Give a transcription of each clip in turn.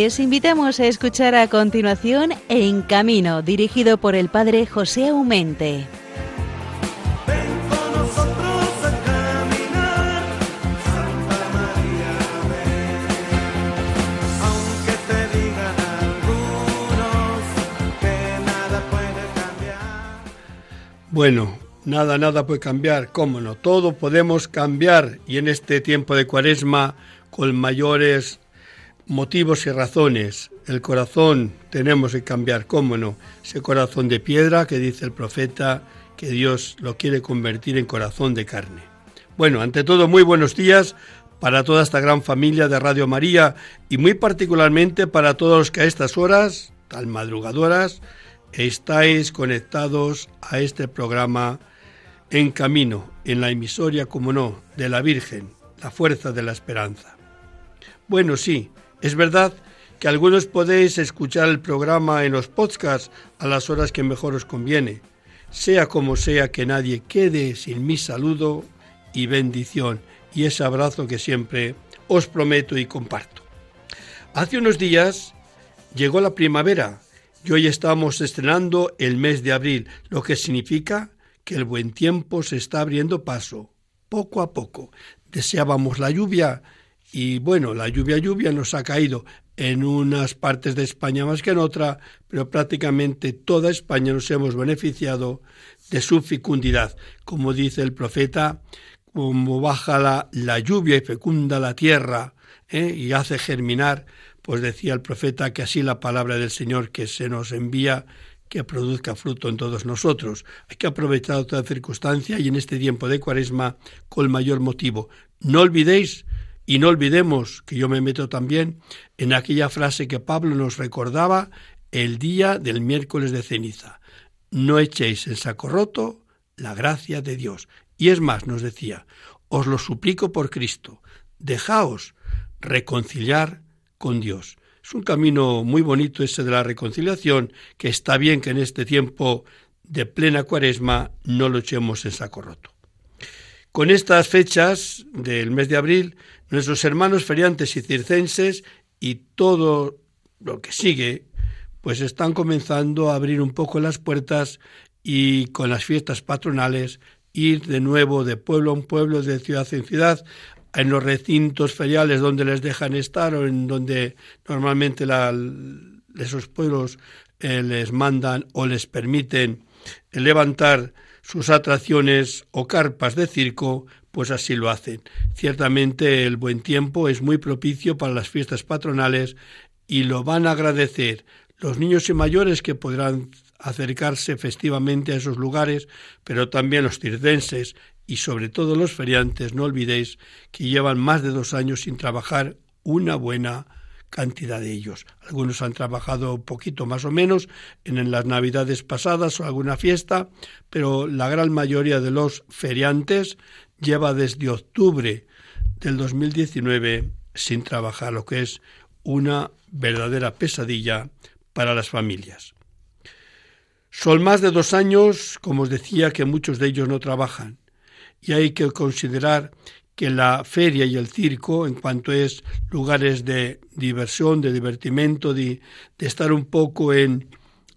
Les invitamos a escuchar a continuación En Camino, dirigido por el padre José Aumente. Bueno, nada, nada puede cambiar, cómo no, todo podemos cambiar y en este tiempo de cuaresma con mayores motivos y razones. El corazón tenemos que cambiar, cómo no. Ese corazón de piedra que dice el profeta que Dios lo quiere convertir en corazón de carne. Bueno, ante todo, muy buenos días para toda esta gran familia de Radio María y muy particularmente para todos los que a estas horas, tan madrugadoras, estáis conectados a este programa en camino, en la emisoria, como no, de la Virgen, la fuerza de la esperanza. Bueno, sí, es verdad que algunos podéis escuchar el programa en los podcasts a las horas que mejor os conviene. Sea como sea que nadie quede sin mi saludo y bendición y ese abrazo que siempre os prometo y comparto. Hace unos días llegó la primavera y hoy estamos estrenando el mes de abril, lo que significa que el buen tiempo se está abriendo paso, poco a poco. Deseábamos la lluvia y bueno, la lluvia lluvia nos ha caído en unas partes de España más que en otra, pero prácticamente toda España nos hemos beneficiado de su fecundidad. Como dice el profeta, como baja la, la lluvia y fecunda la tierra ¿eh? y hace germinar, pues decía el profeta que así la palabra del Señor que se nos envía que produzca fruto en todos nosotros. Hay que aprovechar toda circunstancia y en este tiempo de cuaresma con mayor motivo. No olvidéis y no olvidemos que yo me meto también en aquella frase que Pablo nos recordaba el día del miércoles de ceniza. No echéis en saco roto la gracia de Dios. Y es más, nos decía, os lo suplico por Cristo, dejaos reconciliar con Dios. Es un camino muy bonito ese de la reconciliación, que está bien que en este tiempo de plena cuaresma no lo echemos en saco roto. Con estas fechas del mes de abril Nuestros hermanos feriantes y circenses y todo lo que sigue, pues están comenzando a abrir un poco las puertas y con las fiestas patronales ir de nuevo de pueblo en pueblo, de ciudad en ciudad, en los recintos feriales donde les dejan estar o en donde normalmente esos pueblos eh, les mandan o les permiten levantar sus atracciones o carpas de circo, pues así lo hacen. Ciertamente el buen tiempo es muy propicio para las fiestas patronales y lo van a agradecer los niños y mayores que podrán acercarse festivamente a esos lugares, pero también los circenses y sobre todo los feriantes, no olvidéis que llevan más de dos años sin trabajar una buena cantidad de ellos. Algunos han trabajado un poquito más o menos en las navidades pasadas o alguna fiesta, pero la gran mayoría de los feriantes lleva desde octubre del 2019 sin trabajar, lo que es una verdadera pesadilla para las familias. Son más de dos años, como os decía, que muchos de ellos no trabajan y hay que considerar que la feria y el circo, en cuanto es lugares de diversión, de divertimento, de, de estar un poco en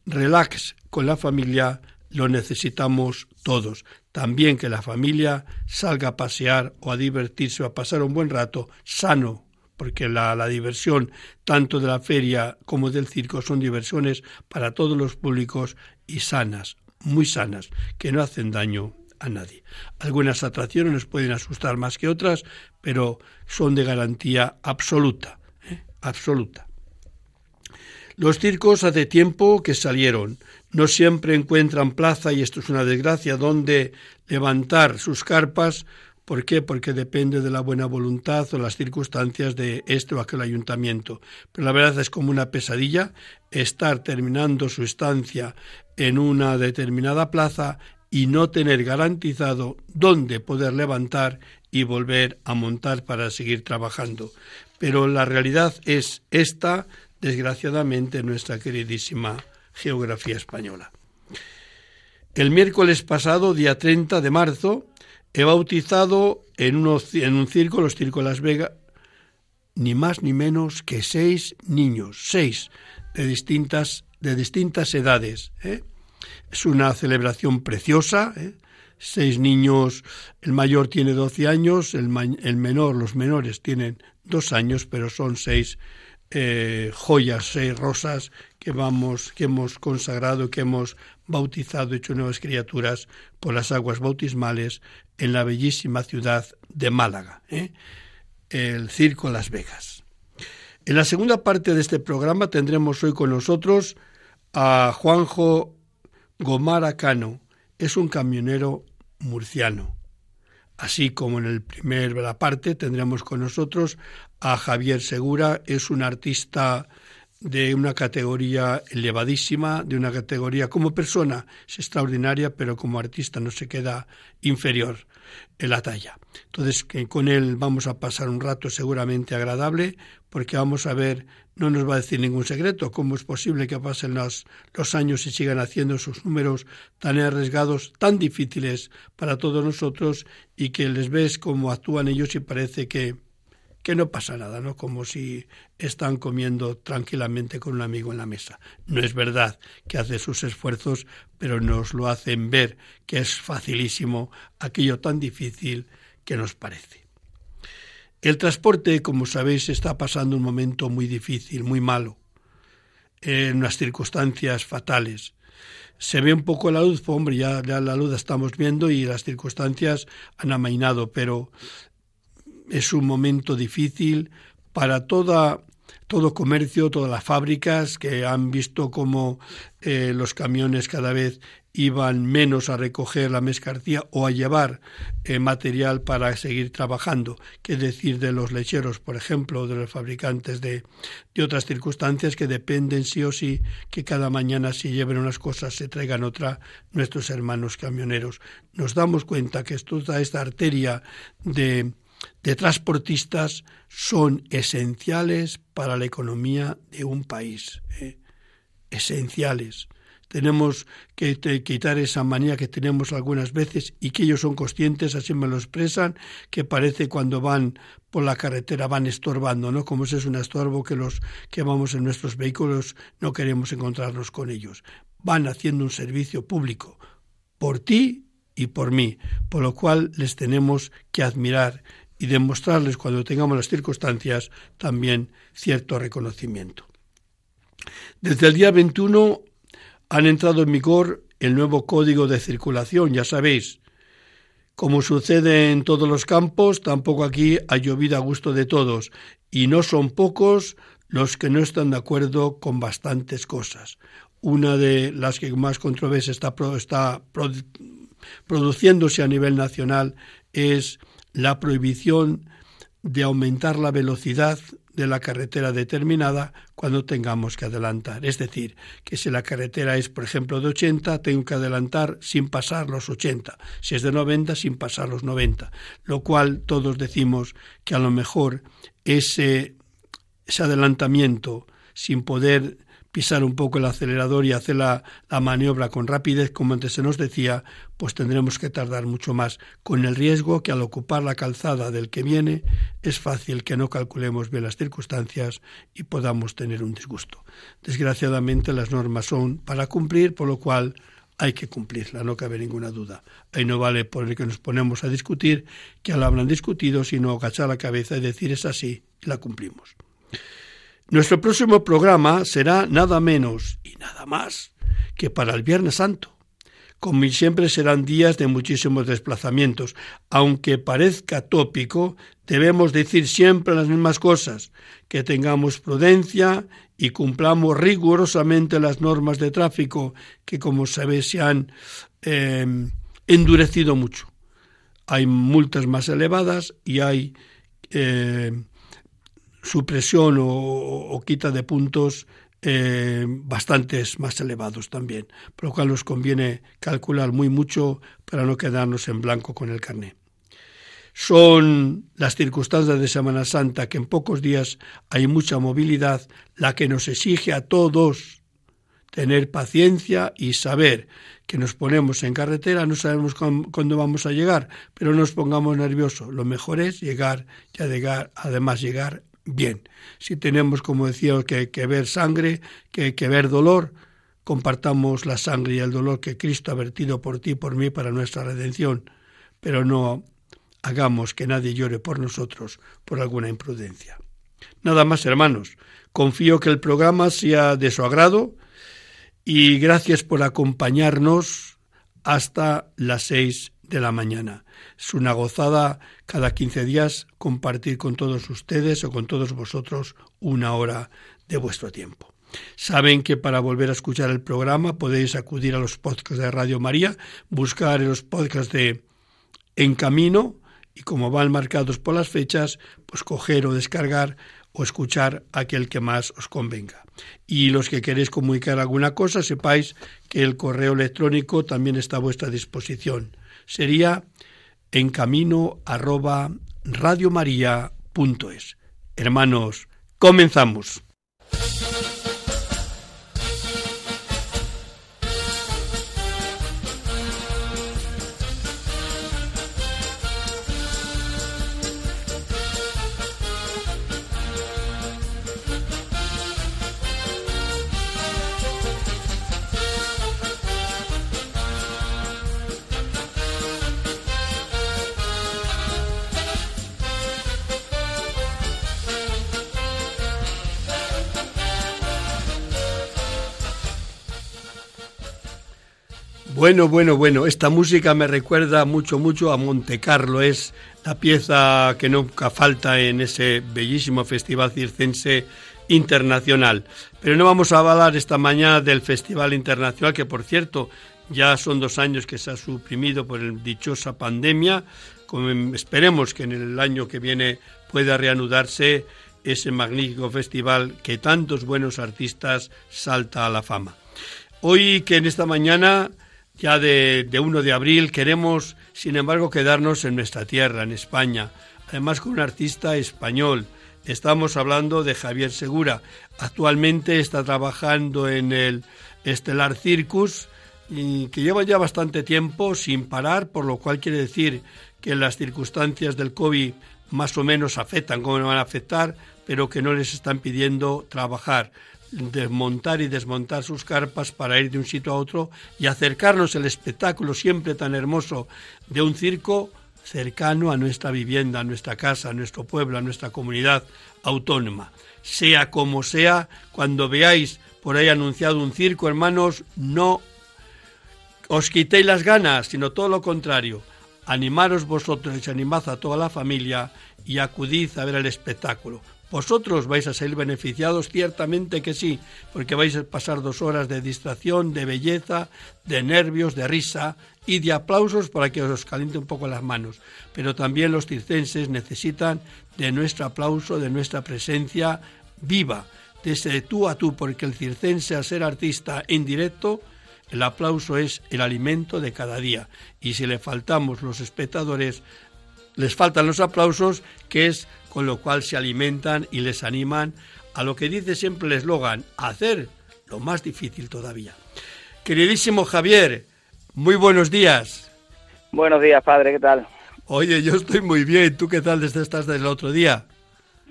relax con la familia, lo necesitamos todos. También que la familia salga a pasear o a divertirse o a pasar un buen rato sano, porque la, la, diversión tanto de la feria como del circo son diversiones para todos los públicos y sanas, muy sanas, que no hacen daño a nadie. Algunas atracciones nos pueden asustar más que otras, pero son de garantía absoluta, ¿eh? absoluta. Los circos hace tiempo que salieron, no siempre encuentran plaza y esto es una desgracia donde levantar sus carpas. ¿Por qué? Porque depende de la buena voluntad o las circunstancias de este o aquel ayuntamiento. Pero la verdad es como una pesadilla estar terminando su estancia en una determinada plaza y no tener garantizado dónde poder levantar y volver a montar para seguir trabajando. Pero la realidad es esta, desgraciadamente, en nuestra queridísima geografía española. El miércoles pasado, día 30 de marzo, he bautizado en, en un circo, los circos Las Vegas, ni más ni menos que seis niños, seis de distintas, de distintas edades. ¿eh? Es una celebración preciosa. ¿eh? Seis niños, el mayor tiene 12 años, el, el, menor, los menores tienen dos años, pero son seis eh, joyas, seis rosas que vamos, que hemos consagrado, que hemos bautizado, hecho nuevas criaturas por las aguas bautismales en la bellísima ciudad de Málaga, ¿eh? el Circo Las Vegas. En la segunda parte de este programa tendremos hoy con nosotros a Juanjo Gomara Cano. Es un camionero murciano. Así como en el primer la parte tendremos con nosotros a Javier Segura, es un artista de una categoría elevadísima, de una categoría como persona es extraordinaria, pero como artista no se queda inferior en la talla. Entonces, que con él vamos a pasar un rato seguramente agradable, porque vamos a ver, no nos va a decir ningún secreto, cómo es posible que pasen los, los años y sigan haciendo sus números tan arriesgados, tan difíciles para todos nosotros, y que les ves cómo actúan ellos y parece que que no pasa nada, ¿no? Como si están comiendo tranquilamente con un amigo en la mesa. No es verdad que hace sus esfuerzos, pero nos lo hacen ver que es facilísimo aquello tan difícil que nos parece. El transporte, como sabéis, está pasando un momento muy difícil, muy malo, en unas circunstancias fatales. Se ve un poco la luz, pues, hombre, ya, ya la luz estamos viendo y las circunstancias han amainado, pero es un momento difícil para toda, todo comercio, todas las fábricas que han visto cómo eh, los camiones cada vez iban menos a recoger la mercancía o a llevar eh, material para seguir trabajando, que decir, de los lecheros, por ejemplo, de los fabricantes de, de otras circunstancias que dependen sí o sí que cada mañana si lleven unas cosas se traigan otra nuestros hermanos camioneros. Nos damos cuenta que toda esta arteria de de transportistas son esenciales para la economía de un país. ¿eh? Esenciales. Tenemos que quitar esa manía que tenemos algunas veces y que ellos son conscientes, así me lo expresan, que parece cuando van por la carretera van estorbando, ¿no? Como si es un estorbo que los que vamos en nuestros vehículos no queremos encontrarnos con ellos. Van haciendo un servicio público por ti y por mí, por lo cual les tenemos que admirar y demostrarles cuando tengamos las circunstancias también cierto reconocimiento. Desde el día 21 han entrado en vigor el nuevo código de circulación, ya sabéis. Como sucede en todos los campos, tampoco aquí ha llovido a gusto de todos, y no son pocos los que no están de acuerdo con bastantes cosas. Una de las que más controversia está, está produciéndose a nivel nacional es la prohibición de aumentar la velocidad de la carretera determinada cuando tengamos que adelantar. Es decir, que si la carretera es, por ejemplo, de 80, tengo que adelantar sin pasar los 80. Si es de 90, sin pasar los 90. Lo cual todos decimos que a lo mejor ese, ese adelantamiento sin poder pisar un poco el acelerador y hacer la, maniobra con rapidez, como antes se nos decía, pues tendremos que tardar mucho más, con el riesgo que al ocupar la calzada del que viene es fácil que no calculemos bien las circunstancias y podamos tener un disgusto. Desgraciadamente las normas son para cumplir, por lo cual hay que cumplirla, no cabe ninguna duda. Ahí no vale por el que nos ponemos a discutir, que la habrán discutido, sino agachar la cabeza y decir es así y la cumplimos. Nuestro próximo programa será nada menos y nada más que para el Viernes Santo. Como siempre serán días de muchísimos desplazamientos. Aunque parezca tópico, debemos decir siempre las mismas cosas, que tengamos prudencia y cumplamos rigurosamente las normas de tráfico que, como sabéis, se han eh, endurecido mucho. Hay multas más elevadas y hay eh, supresión o, quita de puntos eh, bastantes más elevados también, por lo cual nos conviene calcular muy mucho para no quedarnos en blanco con el carné. Son las circunstancias de Semana Santa que en pocos días hay mucha movilidad la que nos exige a todos tener paciencia y saber que nos ponemos en carretera, no sabemos cuándo vamos a llegar, pero no nos pongamos nerviosos. Lo mejor es llegar y además llegar bien. Si tenemos, como decía, que, que ver sangre, que, que ver dolor, compartamos la sangre y el dolor que Cristo ha vertido por ti y por mí para nuestra redención, pero no hagamos que nadie llore por nosotros por alguna imprudencia. Nada más, hermanos. Confío que el programa sea de su agrado y gracias por acompañarnos hasta las seis de la mañana. Es una gozada cada quince días compartir con todos ustedes o con todos vosotros una hora de vuestro tiempo. Saben que para volver a escuchar el programa podéis acudir a los podcasts de Radio María, buscar en los podcasts de En Camino y como van marcados por las fechas, pues coger o descargar o escuchar aquel que más os convenga. Y los que queréis comunicar alguna cosa, sepáis que el correo electrónico también está a vuestra disposición. Sería en camino arroba radiomaria.es. Hermanos, comenzamos. Bueno, bueno, bueno, esta música me recuerda mucho, mucho a Monte Carlo, es la pieza que nunca falta en ese bellísimo festival circense internacional. Pero no vamos a hablar esta mañana del Festival Internacional, que por cierto ya son dos años que se ha suprimido por la dichosa pandemia. Esperemos que en el año que viene pueda reanudarse ese magnífico festival que tantos buenos artistas salta a la fama. Hoy que en esta mañana ya de, de 1 de abril. Queremos, sin embargo, quedarnos en nuestra tierra, en España, además con un artista español. Estamos hablando de Javier Segura. Actualmente está trabajando en el Estelar Circus, que lleva ya bastante tiempo sin parar, por lo cual quiere decir que las circunstancias del COVID más o menos afectan, como van a afectar, pero que no les están pidiendo trabajar desmontar y desmontar sus carpas para ir de un sitio a otro y acercarnos el espectáculo siempre tan hermoso de un circo cercano a nuestra vivienda, a nuestra casa, a nuestro pueblo, a nuestra comunidad autónoma. Sea como sea, cuando veáis por ahí anunciado un circo, hermanos, no os quitéis las ganas, sino todo lo contrario. Animaros vosotros y animad a toda la familia y acudid a ver el espectáculo. Vosotros vais a ser beneficiados, ciertamente que sí, porque vais a pasar dos horas de distracción, de belleza, de nervios, de risa y de aplausos para que os caliente un poco las manos. Pero también los circenses necesitan de nuestro aplauso, de nuestra presencia viva, desde tú a tú, porque el circense, al ser artista en directo, el aplauso es el alimento de cada día. Y si le faltamos los espectadores, les faltan los aplausos, que es con lo cual se alimentan y les animan a lo que dice siempre el eslogan, hacer lo más difícil todavía. Queridísimo Javier, muy buenos días. Buenos días, padre, ¿qué tal? Oye, yo estoy muy bien, ¿tú qué tal desde estás del otro día?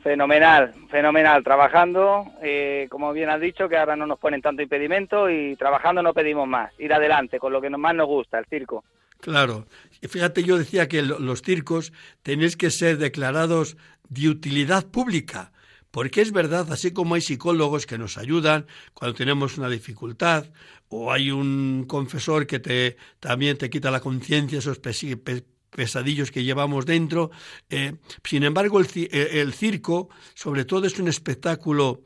Fenomenal, fenomenal, trabajando, eh, como bien has dicho, que ahora no nos ponen tanto impedimento y trabajando no pedimos más, ir adelante con lo que más nos gusta, el circo. Claro, fíjate, yo decía que los circos tenéis que ser declarados de utilidad pública, porque es verdad, así como hay psicólogos que nos ayudan cuando tenemos una dificultad, o hay un confesor que te, también te quita la conciencia, esos pesadillos que llevamos dentro. Eh, sin embargo, el, circo, sobre todo, es un espectáculo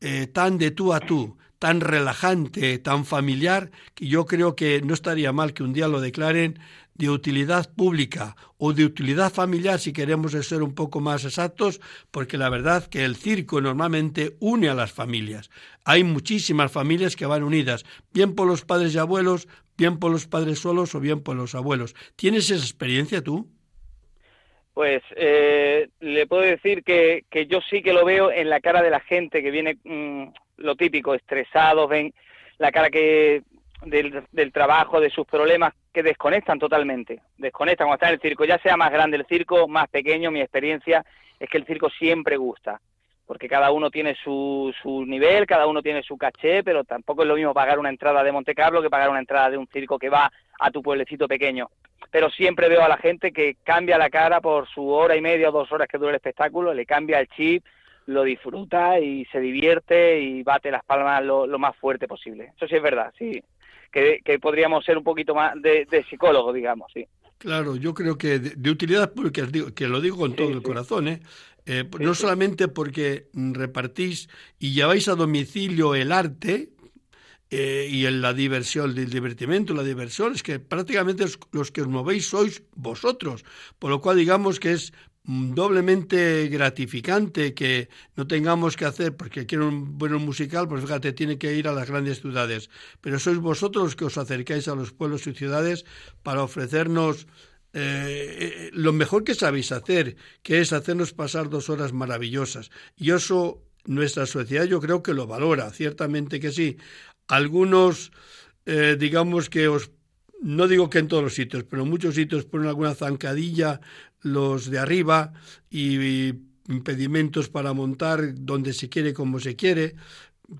eh, tan de tú a tú, tan relajante, tan familiar, que yo creo que no estaría mal que un día lo declaren de utilidad pública o de utilidad familiar, si queremos ser un poco más exactos, porque la verdad que el circo normalmente une a las familias. Hay muchísimas familias que van unidas, bien por los padres y abuelos, bien por los padres solos o bien por los abuelos. ¿Tienes esa experiencia tú? Pues eh, le puedo decir que, que, yo sí que lo veo en la cara de la gente que viene mm, lo típico, estresados, ven la cara que del, del, trabajo, de sus problemas, que desconectan totalmente, desconectan cuando están en el circo, ya sea más grande el circo, más pequeño, mi experiencia es que el circo siempre gusta, porque cada uno tiene su, su nivel, cada uno tiene su caché, pero tampoco es lo mismo pagar una entrada de Monte Carlo que pagar una entrada de un circo que va a tu pueblecito pequeño. Pero siempre veo a la gente que cambia la cara por su hora y media o dos horas que dura el espectáculo, le cambia el chip, lo disfruta y se divierte y bate las palmas lo, más fuerte posible. Eso sí es verdad, sí. Que, podríamos ser un poquito más de, psicólogo, digamos, sí. Claro, yo creo que de, utilidad porque que lo digo con todo el corazón, ¿eh? Eh, no solamente porque repartís y lleváis a domicilio el arte eh, y la diversión, el divertimento, la diversión, es que prácticamente los que os movéis sois vosotros, por lo cual digamos que es doblemente gratificante que no tengamos que hacer, porque quiero un buen musical, pues fíjate, tiene que ir a las grandes ciudades, pero sois vosotros los que os acercáis a los pueblos y ciudades para ofrecernos eh, lo mejor que sabéis hacer, que es hacernos pasar dos horas maravillosas. Y eso nuestra sociedad yo creo que lo valora, ciertamente que sí. Algunos, eh, digamos que os, no digo que en todos los sitios, pero en muchos sitios ponen alguna zancadilla los de arriba y impedimentos para montar donde se quiere, como se quiere,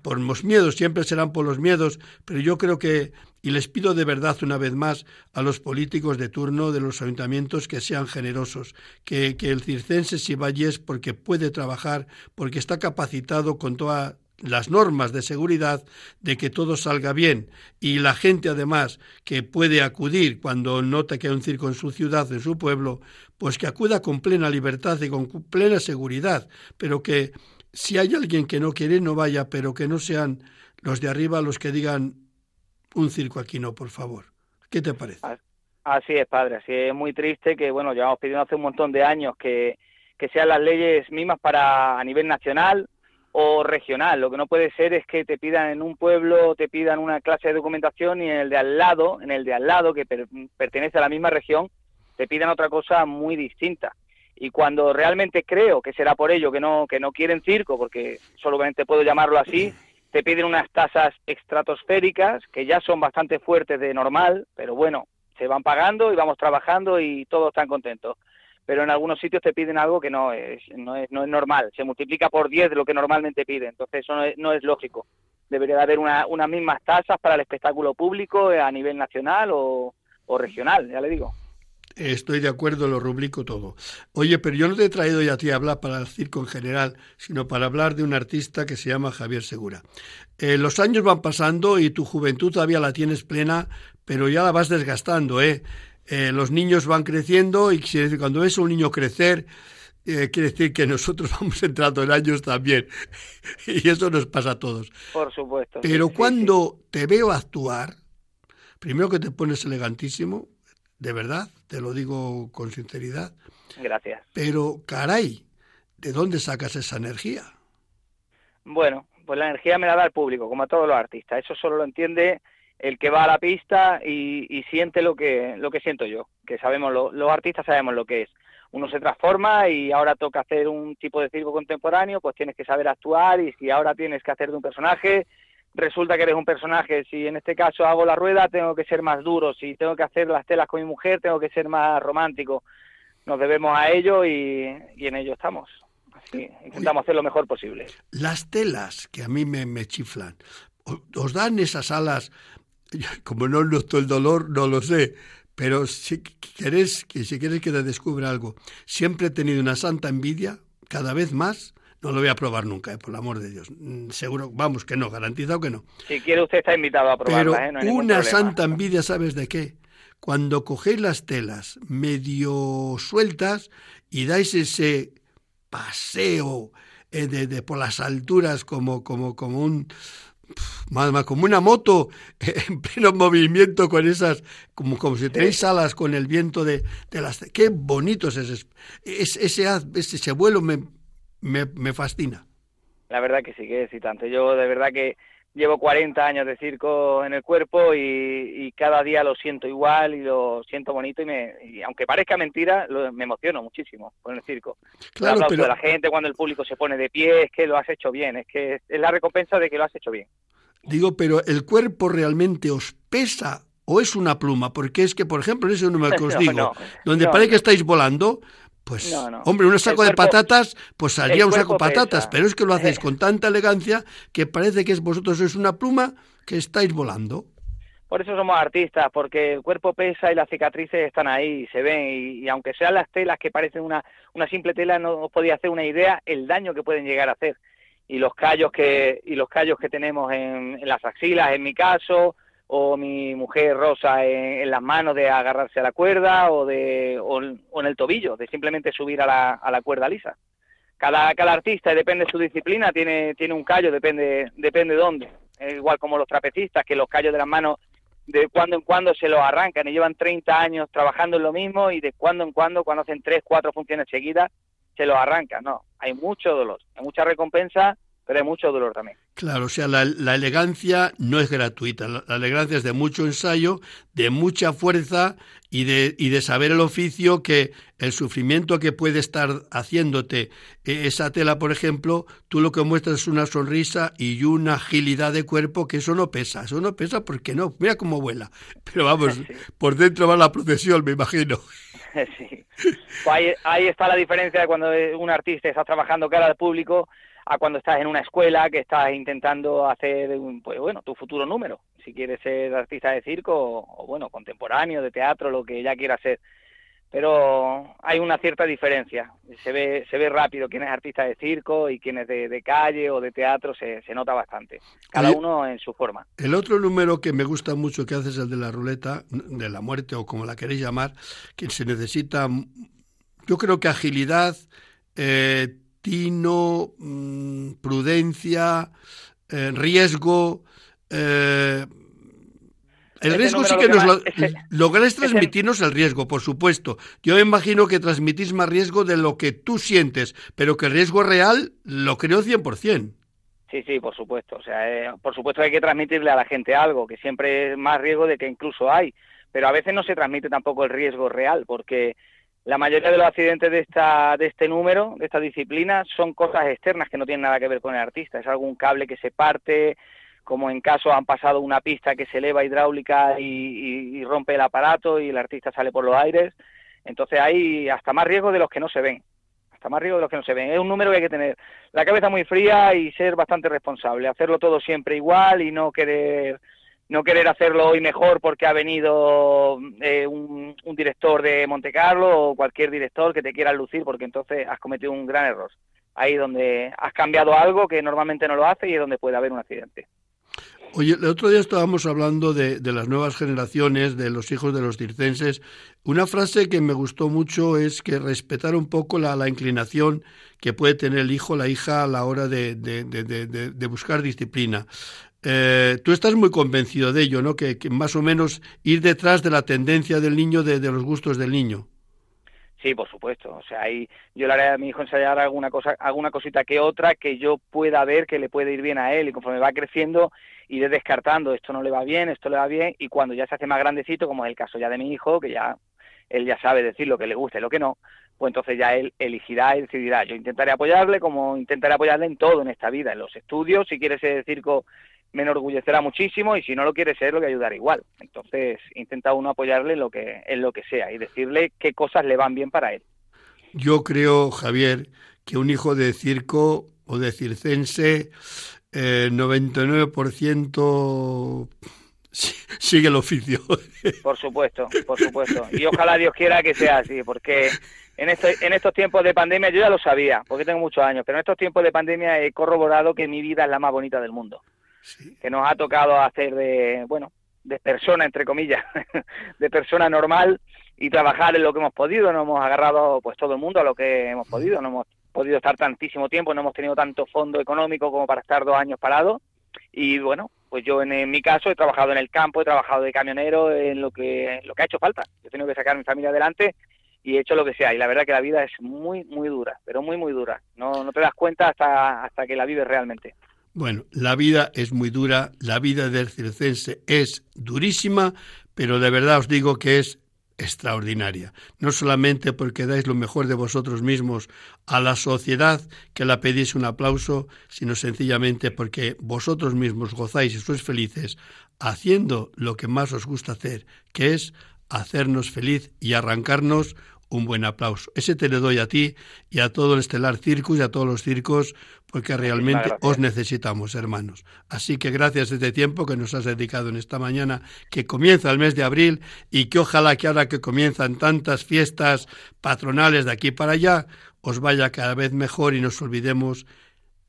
por los miedos, siempre serán por los miedos, pero yo creo que y les pido de verdad una vez más a los políticos de turno de los ayuntamientos que sean generosos, que, el circense si va es porque puede trabajar, porque está capacitado con todas las normas de seguridad de que todo salga bien y la gente además que puede acudir cuando nota que hay un circo en su ciudad, en su pueblo, pues que acuda con plena libertad y con plena seguridad, pero que si hay alguien que no quiere no vaya, pero que no sean los de arriba los que digan un circo aquí no, por favor. ¿Qué te parece? Así es, padre. Así es muy triste que, bueno, llevamos pidiendo hace un montón de años que, que sean las leyes mismas para a nivel nacional o regional. Lo que no puede ser es que te pidan en un pueblo, te pidan una clase de documentación y en el de al lado, en el de al lado, que pertenece a la misma región, te pidan otra cosa muy distinta. Y cuando realmente creo que será por ello que no, que no quieren circo, porque solamente puedo llamarlo así, te piden unas tasas estratosféricas que ya son bastante fuertes de normal, pero bueno, se van pagando y vamos trabajando y todos están contentos. Pero en algunos sitios te piden algo que no es, no es, no es normal, se multiplica por 10 de lo que normalmente piden, entonces eso no es, lógico. Debería haber una, unas mismas tasas para el espectáculo público a nivel nacional o, o regional, ya le digo. Estoy de acuerdo, lo rubrico todo. Oye, pero yo no te he traído ya a ti a hablar para el circo en general, sino para hablar de un artista que se llama Javier Segura. Eh, los años van pasando y tu juventud todavía la tienes plena, pero ya la vas desgastando, ¿eh? Eh los niños van creciendo y cuando ves a un niño crecer, eh, quiere decir que nosotros vamos entrando en años también. y eso nos pasa a todos. Por supuesto. Pero cuando te veo actuar, primero que te pones elegantísimo, de verdad, te lo digo con sinceridad. Gracias. Pero, caray, ¿de dónde sacas esa energía? Bueno, pues la energía me la da el público, como a todos los artistas. Eso solo lo entiende el que va a la pista y, siente lo que, lo que siento yo, que sabemos, los artistas sabemos lo que es. Uno se transforma y ahora toca hacer un tipo de circo contemporáneo, pues tienes que saber actuar y si ahora tienes que hacer de un personaje, resulta que eres un personaje. Si en este caso hago la rueda, tengo que ser más duro. Si tengo que hacer las telas con mi mujer, tengo que ser más romántico. Nos debemos a ello y, en ello estamos. Así, intentamos hacer lo mejor posible. Las telas que a mí me, chiflan, ¿os dan esas alas? Como no noto el dolor, no lo sé, pero si quieres que si quieres que te descubra algo, siempre he tenido una santa envidia, cada vez más, no lo voy a probar nunca, eh, por el amor de Dios. Mm, seguro, vamos, que no, garantizado que no. Si quiere usted está invitado a probarla, Pero ¿eh? una santa envidia, ¿sabes de qué? Cuando cogéis las telas medio sueltas y dais ese paseo eh, de, por las alturas como, como, como un como una moto en pleno movimiento con esas, como, como si tenéis alas con el viento de, de las... Qué bonito es ese, ese, ese, ese vuelo, me, me, me fascina. La verdad que sí, que es excitante. Yo de verdad que llevo 40 años de circo en el cuerpo y, cada día lo siento igual y lo siento bonito y, me, aunque parezca mentira, me emociono muchísimo con el circo. Claro, pero... de la gente cuando el público se pone de pie, es que lo has hecho bien, es que es la recompensa de que lo has hecho bien. Digo, pero ¿el cuerpo realmente os pesa o es una pluma? Porque es que, por ejemplo, en ese número que os digo, donde parece que estáis volando, Pues, hombre, un saco de patatas, pues salía un saco de patatas, pero es que lo hacéis con tanta elegancia que parece que es vosotros sois una pluma que estáis volando. Por eso somos artistas, porque el cuerpo pesa y las cicatrices están ahí, se ven, y, aunque sean las telas que parecen una, una simple tela, no os podía hacer una idea el daño que pueden llegar a hacer. Y los callos que, y los callos que tenemos en las axilas, en mi caso, o mi mujer rosa en, las manos de agarrarse a la cuerda o, de, o, en el tobillo, de simplemente subir a la, a la cuerda lisa. Cada, cada artista, depende de su disciplina, tiene, tiene un callo, depende, depende de dónde. igual como los trapecistas, que los callos de las manos de cuando en cuando se los arrancan y llevan 30 años trabajando en lo mismo y de cuando en cuando, cuando hacen tres, cuatro funciones seguidas, se los arrancan. No, hay mucho dolor, hay mucha recompensa pero hay mucho dolor también. Claro, o sea, la, elegancia no es gratuita, la, elegancia es de mucho ensayo, de mucha fuerza y de, y de saber el oficio que el sufrimiento que puede estar haciéndote e, esa tela, por ejemplo, tú lo que muestras es una sonrisa y una agilidad de cuerpo que eso no pesa, eso no pesa porque no, mira cómo vuela, pero vamos, por dentro va la procesión, me imagino. Sí. Pues ahí, ahí está la diferencia de cuando un artista está trabajando cara al público a cuando estás en una escuela que estás intentando hacer, pues bueno, tu futuro número, si quieres ser artista de circo o, bueno, contemporáneo, de teatro, lo que ya quieras ser. Pero hay una cierta diferencia, se ve, se ve rápido quién es artista de circo y quién es de, calle o de teatro, se, se, nota bastante, cada uno en su forma. El otro número que me gusta mucho que haces es el de la ruleta, de la muerte o como la queréis llamar, que se necesita, yo creo que agilidad, eh, tino, mm, prudencia, eh, riesgo. Eh, el riesgo sí que nos lo, lográis transmitirnos el riesgo, por supuesto. Yo me imagino que transmitís más riesgo de lo que tú sientes, pero que el riesgo real lo creo 100%. Sí, sí, por supuesto. O sea, eh, por supuesto hay que transmitirle a la gente algo, que siempre es más riesgo de que incluso hay, pero a veces no se transmite tampoco el riesgo real, porque la mayoría de los accidentes de, esta, de este número, de esta disciplina, son cosas externas que no tienen nada que ver con el artista. Es algún cable que se parte, como en caso han pasado una pista que se eleva hidráulica y, rompe el aparato y el artista sale por los aires. Entonces hay hasta más riesgo de los que no se ven. Hasta más riesgo de los que no se ven. Es un número que hay que tener la cabeza muy fría y ser bastante responsable. Hacerlo todo siempre igual y no querer no querer hacerlo hoy mejor porque ha venido eh, un, director de Monte Carlo o cualquier director que te quiera lucir, porque entonces has cometido un gran error. Ahí donde has cambiado algo que normalmente no lo hace y es donde puede haber un accidente. Oye, el otro día estábamos hablando de, las nuevas generaciones, de los hijos de los circenses. Una frase que me gustó mucho es que respetar un poco la, inclinación que puede tener el hijo o la hija a la hora de buscar disciplina. Eh, tú estás muy convencido de ello, ¿no? Que, más o menos ir detrás de la tendencia del niño, de, los gustos del niño. Sí, por supuesto. O sea, ahí yo le haré a mi hijo ensayar alguna cosa, alguna cosita que otra que yo pueda ver que le puede ir bien a él y conforme va creciendo iré descartando esto no le va bien, esto le va bien y cuando ya se hace más grandecito, como es el caso ya de mi hijo, que ya él ya sabe decir lo que le gusta y lo que no, pues entonces ya él elegirá y decidirá. Yo intentaré apoyarle como intentaré apoyarle en todo en esta vida, en los estudios, si quiere ser circo me enorgullecerá muchísimo y si no lo quiere ser, lo voy a ayudar igual. Entonces, intenta uno apoyarle en lo que, en lo que sea y decirle qué cosas le van bien para él. Yo creo, Javier, que un hijo de circo o de circense, eh, 99% sigue el oficio. Por supuesto, por supuesto. Y ojalá Dios quiera que sea así, porque en, en estos tiempos de pandemia, yo ya lo sabía, porque tengo muchos años, pero en estos tiempos de pandemia he corroborado que mi vida es la más bonita del mundo que nos ha tocado hacer de, bueno, de persona, entre comillas, de persona normal y trabajar en lo que hemos podido. Nos hemos agarrado, pues todo el mundo, a lo que hemos podido. No hemos podido estar tantísimo tiempo, no hemos tenido tanto fondo económico como para estar dos años parados. Y bueno, pues yo en, mi caso he trabajado en el campo, he trabajado de camionero en lo que, lo que ha hecho falta. Yo he tenido que sacar a mi familia adelante y he hecho lo que sea. Y la verdad que la vida es muy, muy dura, pero muy, muy dura. No, no te das cuenta hasta, hasta que la vives realmente. Bueno, la vida es muy dura, la vida del circense es durísima, pero de verdad os digo que es extraordinaria, no solamente porque dais lo mejor de vosotros mismos a la sociedad que la pedís un aplauso, sino sencillamente porque vosotros mismos gozáis y sois felices haciendo lo que más os gusta hacer, que es hacernos feliz y arrancarnos un buen aplauso. Ese te le doy a ti y a todo el Estelar Circus y a todos los circos, porque realmente os necesitamos, hermanos. Así que gracias este tiempo que nos has dedicado en esta mañana, que comienza el mes de abril y que ojalá que ahora que comienzan tantas fiestas patronales de aquí para allá, os vaya cada vez mejor y nos olvidemos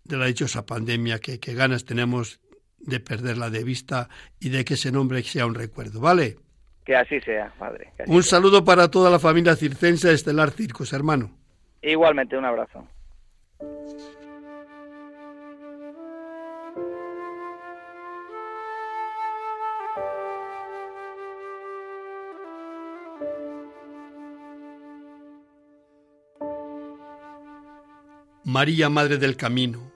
de la dichosa pandemia que, que ganas tenemos de perderla de vista y de que ese nombre sea un recuerdo, ¿vale? Que así sea, padre. un saludo para toda la familia circense de Estelar Circos, hermano. Igualmente, un abrazo. María, Madre del Camino,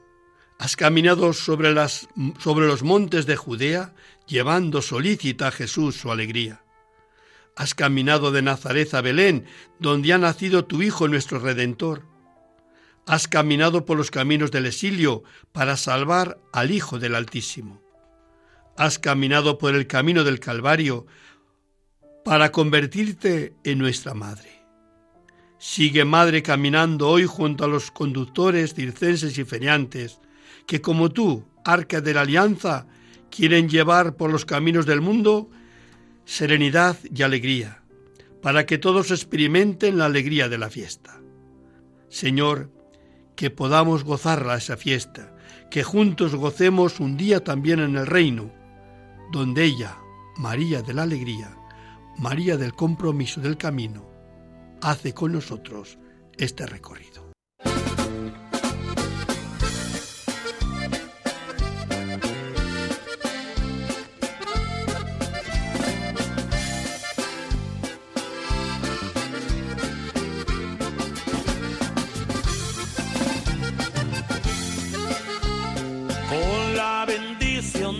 has caminado sobre, las, sobre los montes de Judea, llevando solícita a Jesús su alegría. Has caminado de Nazaret a Belén, donde ha nacido tu Hijo nuestro Redentor. Has caminado por los caminos del exilio para salvar al Hijo del Altísimo. Has caminado por el camino del Calvario para convertirte en nuestra Madre. Sigue Madre caminando hoy junto a los conductores circenses y feriantes, que como tú, arca de la alianza, quieren llevar por los caminos del mundo serenidad y alegría, para que todos experimenten la alegría de la fiesta. Señor, que podamos gozarla esa fiesta, que juntos gocemos un día también en el reino, donde ella, María de la Alegría, María del compromiso del camino, hace con nosotros este recorrido.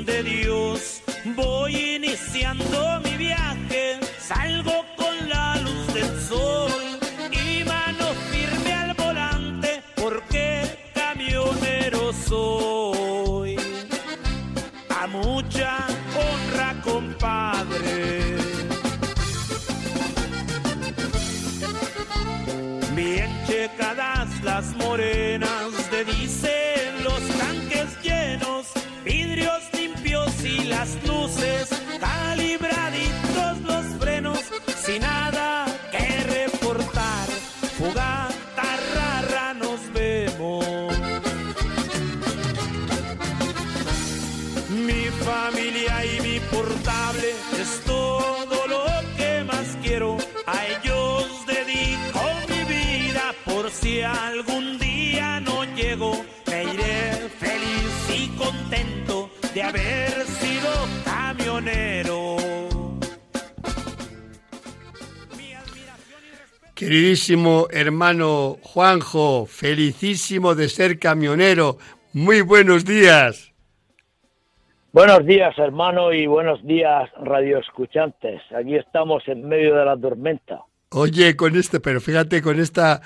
de Dios. Voy iniciando Queridísimo hermano Juanjo, felicísimo de ser camionero. Muy buenos días. Buenos días, hermano, y buenos días, radioescuchantes. Aquí estamos en medio de la tormenta. Oye, con este, pero fíjate, con esta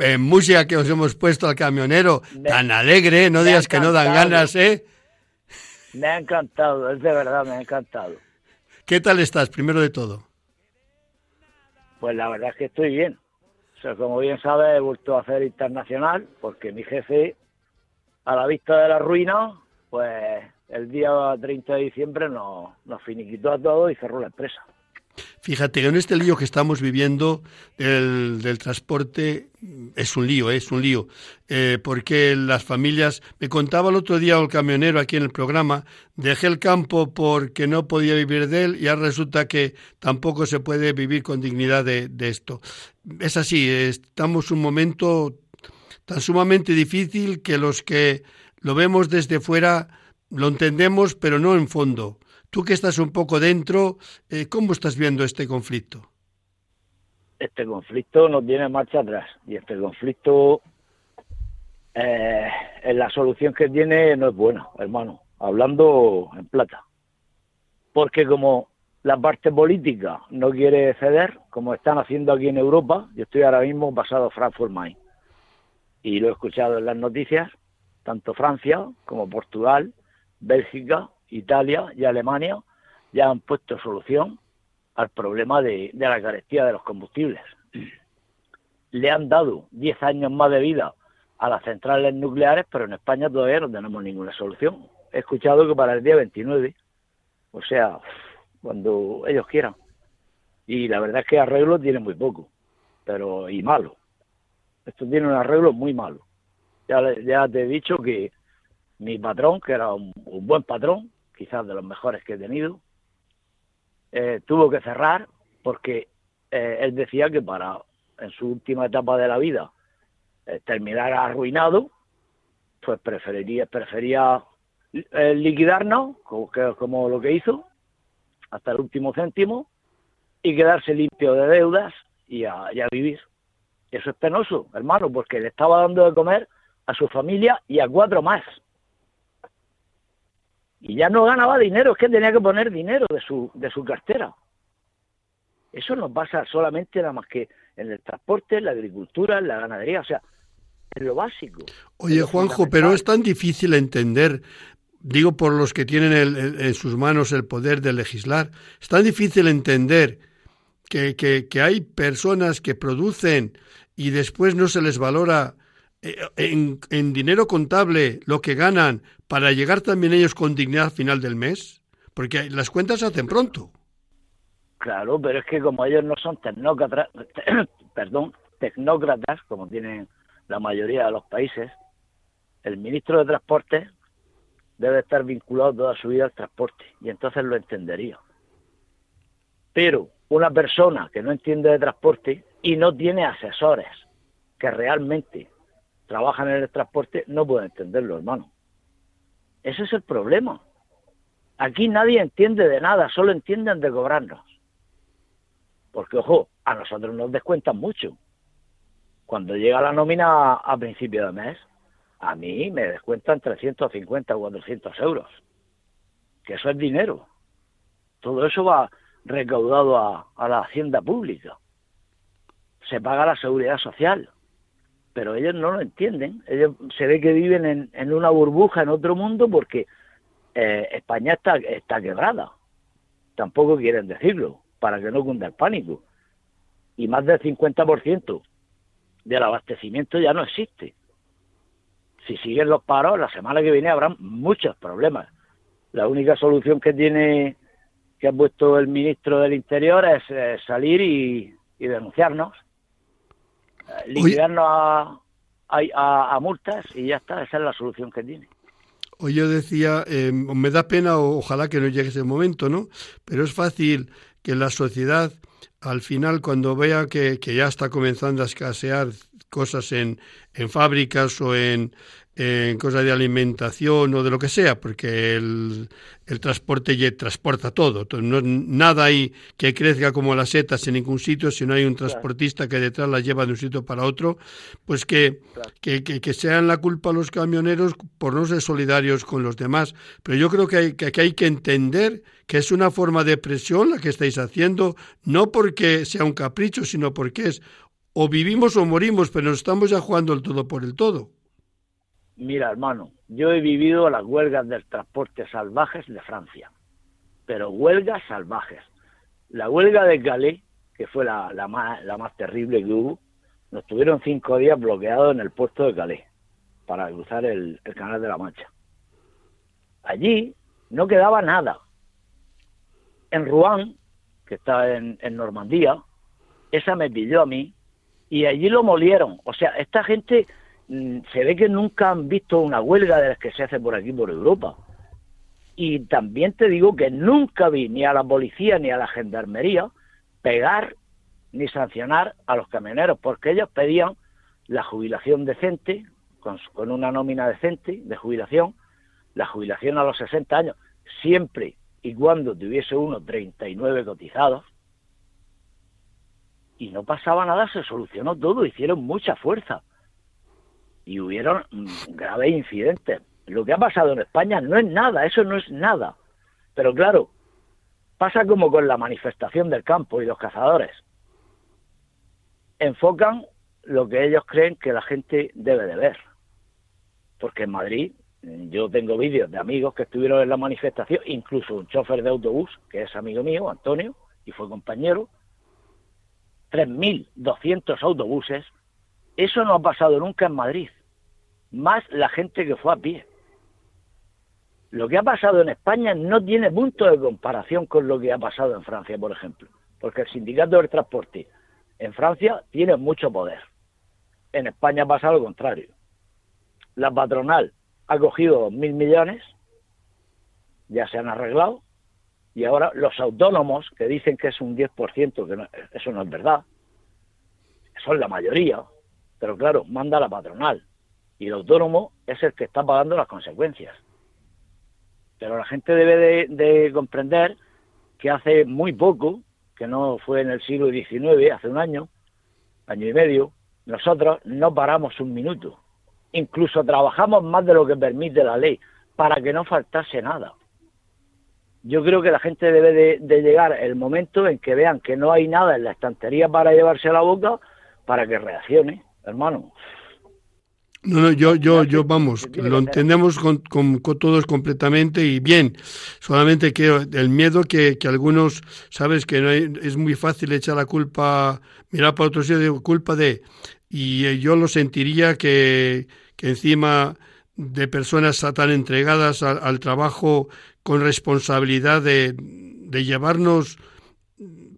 eh, música que os hemos puesto al camionero, tan alegre, no digas que no dan ganas, ¿eh? Me ha encantado, es de verdad, me ha encantado. ¿Qué tal estás, primero de todo? Pues la verdad es que estoy bien. Como bien sabes, he vuelto a hacer internacional porque mi jefe, a la vista de la ruina, pues el día 30 de diciembre nos finiquitó a todos y cerró la empresa. Fíjate que en este lío que estamos viviendo del, del transporte es un lío, es un lío, eh, porque las familias, me contaba el otro día el camionero aquí en el programa, dejé el campo porque no podía vivir de él y ahora resulta que tampoco se puede vivir con dignidad de, de esto. Es así, estamos un momento tan sumamente difícil que los que lo vemos desde fuera lo entendemos, pero no en fondo. Tú que estás un poco dentro, eh, ¿cómo estás viendo este conflicto? Este conflicto no tiene marcha atrás y este conflicto, eh, en la solución que tiene no es buena, hermano, hablando en plata. Porque como la parte política no quiere ceder, como están haciendo aquí en Europa, yo estoy ahora mismo pasado Frankfurt Main y lo he escuchado en las noticias, tanto Francia como Portugal, Bélgica Italia y Alemania ya han puesto solución al problema de, la carestía de los combustibles. le han dado 10 años más de vida a las centrales nucleares, pero en España todavía no tenemos ninguna solución. He escuchado que para el día 29, o sea, cuando ellos quieran. Y la verdad es que arreglo tiene muy poco, pero y malo. Esto tiene un arreglo muy malo. Ya, ya te he dicho que mi patrón, que era un, buen patrón, quizás de los mejores que he tenido, eh, tuvo que cerrar porque eh, él decía que para en su última etapa de la vida eh, terminar arruinado, pues preferiría, prefería eh, liquidarnos, como, como lo que hizo, hasta el último céntimo, y quedarse limpio de deudas y y a vivir. Eso es penoso, hermano, porque le estaba dando de comer a su familia y a cuatro más. Y ya no ganaba dinero, es que tenía que poner dinero de su, de su cartera. Eso no pasa solamente nada más que en el transporte, en la agricultura, en la ganadería, o sea, en lo básico. Oye, Juanjo, pero es tan difícil entender, digo por los que tienen en sus manos el poder de legislar, es tan difícil entender que, que, hay personas que producen y después no se les valora eh, en, en, dinero contable lo que ganan para llegar también ellos con dignidad al final del mes? Porque las cuentas se hacen pronto. Claro, pero es que como ellos no son tecnócratas, perdón, tecnócratas, como tienen la mayoría de los países, el ministro de Transporte debe estar vinculado toda su vida al transporte y entonces lo entendería. Pero una persona que no entiende de transporte y no tiene asesores que realmente trabajan en el transporte no puede entenderlo, hermano. Ese es el problema. Aquí nadie entiende de nada, solo entienden de cobrarnos. Porque, ojo, a nosotros nos descuentan mucho. Cuando llega la nómina a, principio de mes, a mí me descuentan 350 o 400 euros. Que eso es dinero. Todo eso va recaudado a, la hacienda pública. Se paga la seguridad social. Pero ellos no lo entienden. Ellos se ve que viven en, una burbuja en otro mundo porque eh, España está, está quebrada. Tampoco quieren decirlo para que no cunda el pánico. Y más del 50% del abastecimiento ya no existe. Si siguen los paros, la semana que viene habrá muchos problemas. La única solución que tiene que ha puesto el ministro del Interior es eh, salir y, denunciarnos, liquidarnos a, a, multas y ya está, esa es la solución que tiene. Hoy yo decía, eh, me da pena, ojalá que no llegue ese momento, ¿no? Pero es fácil que la sociedad al final cuando vea que, que, ya está comenzando a escasear cosas en, en fábricas o en, en cosas de alimentación o de lo que sea, porque el, el transporte transporta todo. No, nada hay que crezca como las setas en ningún sitio si no hay un transportista que detrás las lleva de un sitio para otro, pues que, que, que, sean la culpa los camioneros por no ser solidarios con los demás. Pero yo creo que hay que, hay que entender que es una forma de presión la que estáis haciendo, no porque sea un capricho, sino porque es o vivimos o morimos, pero nos estamos ya jugando el todo por el todo. Mira, hermano, yo he vivido las huelgas del transporte salvajes de Francia, pero huelgas salvajes. La huelga de Calais, que fue la, la, más, la más terrible que hubo, nos tuvieron cinco días bloqueados en el puerto de Calais para cruzar el, Canal de la Mancha. Allí no quedaba nada. En Rouen, que está en, en Normandía, esa me pidió a mí y allí lo molieron. O sea, esta gente se ve que nunca han visto una huelga de las que se hace por aquí, por Europa. Y también te digo que nunca vi ni a la policía ni a la gendarmería pegar ni sancionar a los camioneros, porque ellos pedían la jubilación decente, con, con una nómina decente de jubilación, la jubilación a los 60 años, siempre y cuando tuviese uno 39 cotizados, y no pasaba nada, se solucionó todo, hicieron mucha fuerza y hubieron graves incidentes. Lo que ha pasado en España no es nada, eso no es nada. Pero claro, pasa como con la manifestación del campo y los cazadores. Enfocan lo que ellos creen que la gente debe de ver. Porque en Madrid yo tengo vídeos de amigos que estuvieron en la manifestación, incluso un chofer de autobús, que es amigo mío, Antonio, y fue compañero, 3.200 autobuses Eso no ha pasado nunca en Madrid. Más la gente que fue a pie. Lo que ha pasado en España no tiene punto de comparación con lo que ha pasado en Francia, por ejemplo. Porque el sindicato del transporte en Francia tiene mucho poder. En España pasa lo contrario. La patronal ha cogido mil millones, ya se han arreglado, y ahora los autónomos, que dicen que es un 10%, que eso no es verdad, son la mayoría, pero claro, manda la patronal, y el autónomo es el que está pagando las consecuencias. Pero la gente debe de, comprender que hace muy poco, que no fue en el siglo XIX, hace un año, año y medio, nosotros no paramos un minuto. Incluso trabajamos más de lo que permite la ley para que no faltase nada. Yo creo que la gente debe de, llegar el momento en que vean que no hay nada en la estantería para llevarse a la boca para que reaccione, hermano. No, no, yo, yo, yo, vamos, lo entendemos con, todos completamente y bien. Solamente que el miedo que, que algunos, sabes, que no es muy fácil echar la culpa, mirar para otro sitio, digo, culpa de. Y eh, yo lo sentiría que, que encima de personas tan entregadas al, trabajo con responsabilidad de, de llevarnos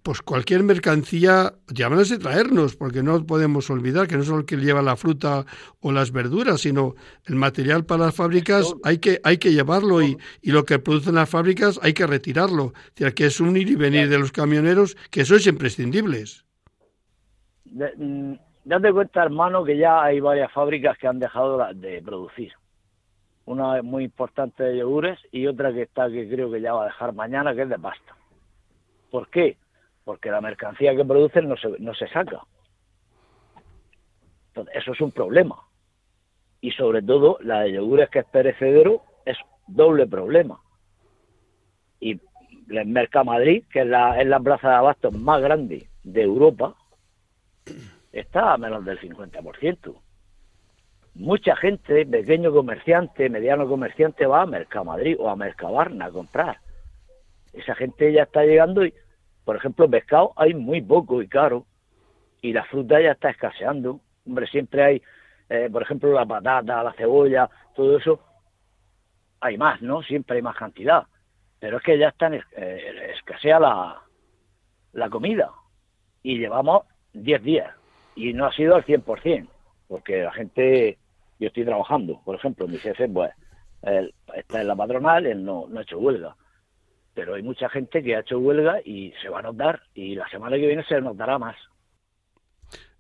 pues cualquier mercancía, llámanos traernos, porque no podemos olvidar que no solo el que lleva la fruta o las verduras, sino el material para las fábricas hay que, hay que llevarlo y, y lo que producen las fábricas hay que retirarlo. O sea, que es un ir y venir de los camioneros, que eso es imprescindible. Mm, date cuenta, hermano, que ya hay varias fábricas que han dejado de producir. Una muy importante de yogures y otra que está que creo que ya va a dejar mañana, que es de pasta. ¿Por qué? Porque la mercancía que producen no se, no se saca. Entonces, eso es un problema. Y sobre todo, la de yogures que es perecedero es doble problema. Y el Mercamadrid, que es la, es la plaza de abastos más grande de Europa, está a menos del 50%. Mucha gente, pequeño comerciante, mediano comerciante, va a Mercamadrid o a Mercabarna a comprar. Esa gente ya está llegando y por ejemplo, pescado hay muy poco y caro, y la fruta ya está escaseando. Hombre, siempre hay, eh, por ejemplo, la patata, la cebolla, todo eso, hay más, ¿no? Siempre hay más cantidad. Pero es que ya está eh, escasea la, la comida. Y llevamos 10 días. Y no ha sido al 100%, porque la gente, yo estoy trabajando, por ejemplo, mi jefe, pues, está en la patronal, él no, no ha hecho huelga pero hay mucha gente que ha hecho huelga y se va a notar y la semana que viene se notará más.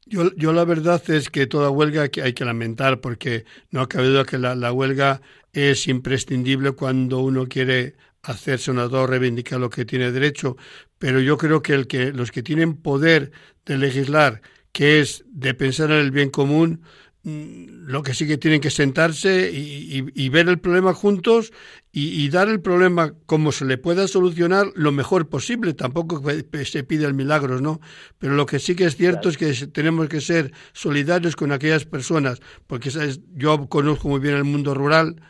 Yo, yo la verdad es que toda huelga hay que lamentar porque no ha cabido que la, huelga es imprescindible cuando uno quiere hacerse dos reivindicar lo que tiene derecho, pero yo creo que, el que los que tienen poder de legislar, que es de pensar en el bien común, lo que sí que tienen que sentarse y, ver el problema juntos y, dar el problema como se le pueda solucionar lo mejor posible. Tampoco se pide el milagro, ¿no? Pero lo que sí que es cierto es que tenemos que ser solidarios con aquellas personas, porque yo conozco muy bien el mundo rural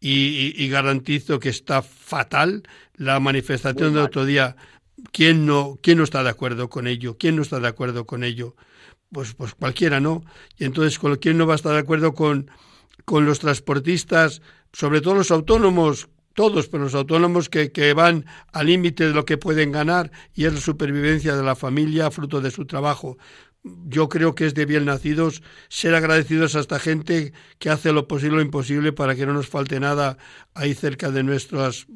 y, garantizo que está fatal la manifestación del otro día. ¿Quién no, ¿Quién no está de acuerdo con ello? ¿Quién no está de acuerdo con ello? Pues, pues cualquiera, ¿no? Y entonces, ¿quién no va a estar de acuerdo con, con los transportistas, sobre todo los autónomos, todos, pero los autónomos que, que van al límite de lo que pueden ganar y es la supervivencia de la familia fruto de su trabajo. Yo creo que es de bien nacidos ser agradecidos a esta gente que hace lo posible o imposible para que no nos falte nada ahí cerca de nuestras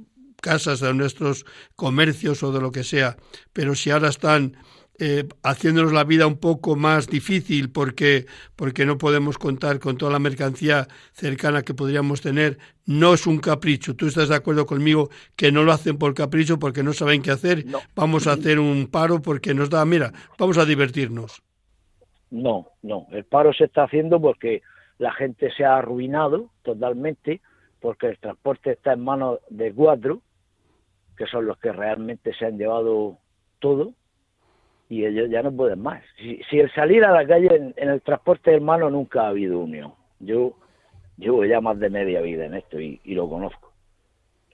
casas, de nuestros comercios o de lo que sea. Pero si ahora están eh, haciéndonos la vida un poco más difícil porque, porque no podemos contar con toda la mercancía cercana que podríamos tener, no es un capricho. ¿Tú estás de acuerdo conmigo que no lo hacen por capricho porque no saben qué hacer? Vamos a hacer un paro porque nos da, mira, vamos a divertirnos. No, no, el paro se está haciendo porque la gente se ha arruinado totalmente, porque el transporte está en manos de cuatro, que son los que realmente se han llevado todo, y ellos ya no pueden más. Si, el salir a la calle en, el transporte hermano nunca ha habido unión. Yo llevo ya más de media vida en esto y, lo conozco.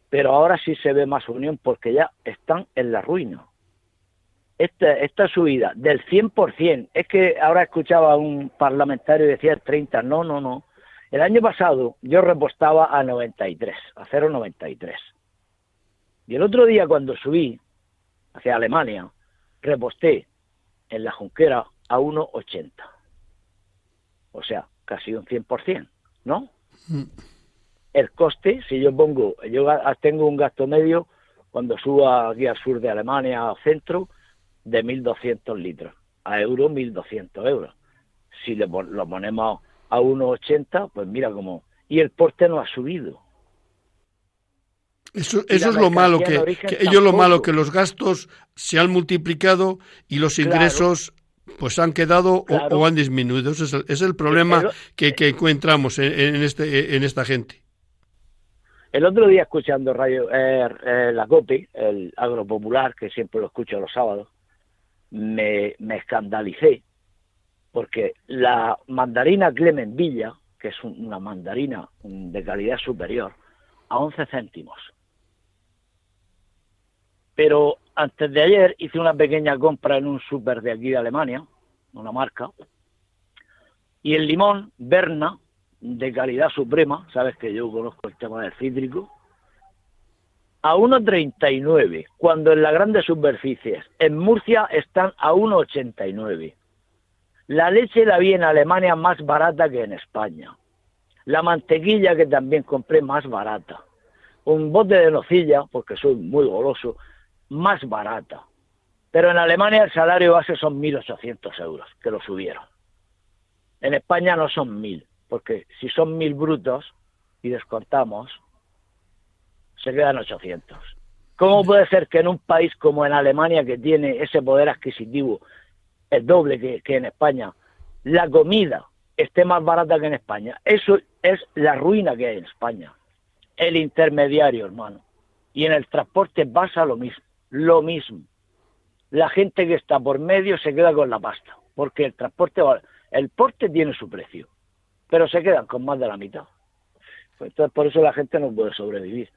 Pero ahora sí se ve más unión porque ya están en la ruina. esta, esta subida del 100%, es que ahora escuchaba a un parlamentario y decía el 30, no, no, no. El año pasado yo repostaba a 93, a 0,93. Y el otro día cuando subí hacia Alemania, reposté en la Junquera a 1,80. O sea, casi un 100%, ¿no? Mm. El coste, si yo pongo, yo tengo un gasto medio cuando subo aquí al sur de Alemania, al centro, de 1.200 litros. A euro, 1.200 euros. Si le, lo ponemos a 1,80, pues mira cómo... Y el porte no ha subido. Eso, eso es lo malo que, ellos lo malo que los gastos se han multiplicado y los ingresos pues han quedado o, han disminuido. Ese es el, es el problema que, que, encontramos en, este, en esta gente. El otro día escuchando radio eh, eh, la COPI, el agropopular, que siempre lo escucho los sábados, me, me escandalicé porque la mandarina Clement Villa, que es una mandarina de calidad superior, a 11 céntimos. Pero antes de ayer hice una pequeña compra en un súper de aquí de Alemania, una marca, y el limón Berna, de calidad suprema, sabes que yo conozco el tema del cítrico, a 1,39, cuando en las grandes superficies en Murcia están a 1,89. La leche la vi en Alemania más barata que en España. La mantequilla que también compré más barata. Un bote de nocilla, porque soy muy goloso, más barata. Pero en Alemania el salario base son 1.800 euros, que lo subieron. En España no son 1.000, porque si son 1.000 brutos y descortamos, se quedan 800. ¿Cómo puede ser que en un país como en Alemania, que tiene ese poder adquisitivo el doble que, que en España, la comida esté más barata que en España? Eso es la ruina que hay en España. El intermediario, hermano. Y en el transporte pasa lo mismo lo mismo. La gente que está por medio se queda con la pasta, porque el transporte, el porte tiene su precio, pero se quedan con más de la mitad. Pues entonces por eso la gente no puede sobrevivir.